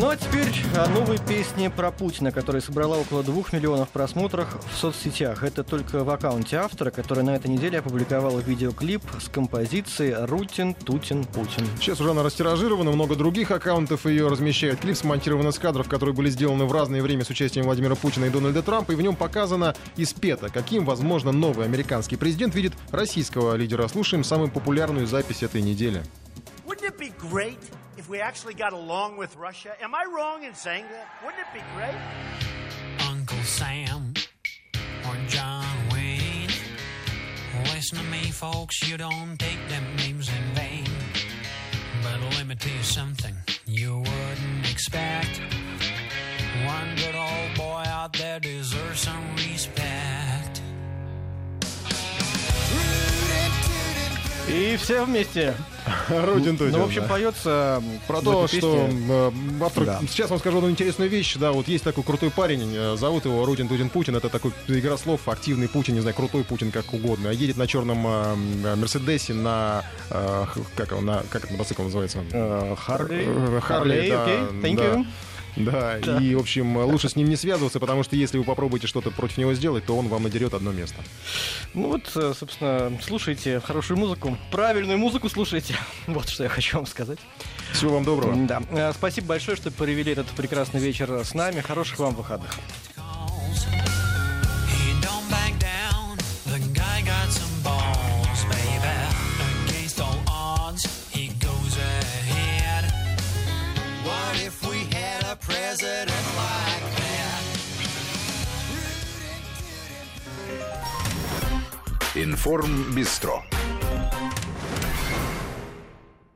Ну а теперь о новой песне про Путина, которая собрала около двух миллионов просмотров в соцсетях. Это только в аккаунте автора, который на этой неделе опубликовал видеоклип с композицией «Рутин, Тутин, Путин». Сейчас уже она растиражирована, много других аккаунтов ее размещают. Клип смонтирован из кадров, которые были сделаны в разное время с участием Владимира Путина и Дональда Трампа, и в нем показано и спето, каким, возможно, новый американский президент видит российского лидера. Слушаем самую популярную запись этой недели. Wouldn't it be great if we actually got along with Russia? Am I wrong in saying that? Wouldn't it be great? Uncle Sam or John Wayne. Listen to me, folks, you don't take them names in vain. But let me tell you something you wouldn't expect. One good old boy out there deserves some respect. И все вместе. Рутин Тутин, Ну, в общем, поется Про в то, что э, автор... Сейчас вам скажу одну интересную вещь. Да, вот есть такой крутой парень, э, зовут его Рутин Тутин Путин. Это такой игра слов, активный Путин, не знаю, крутой Путин, как угодно. Едет на черном э, Мерседесе на... как он, на... Как это мотоцикл называется? Харли. Харли, да, да. Да. и, в общем, лучше с ним не связываться, потому что если вы попробуете что-то против него сделать, то он вам надерет одно место. Ну вот, э, собственно, слушайте хорошую музыку, правильную музыку слушайте. Вот что я хочу вам сказать. Всего вам доброго. Да. Э, Спасибо большое, что провели этот прекрасный вечер с нами. Хороших вам выходных. president like that? Информ Бистро.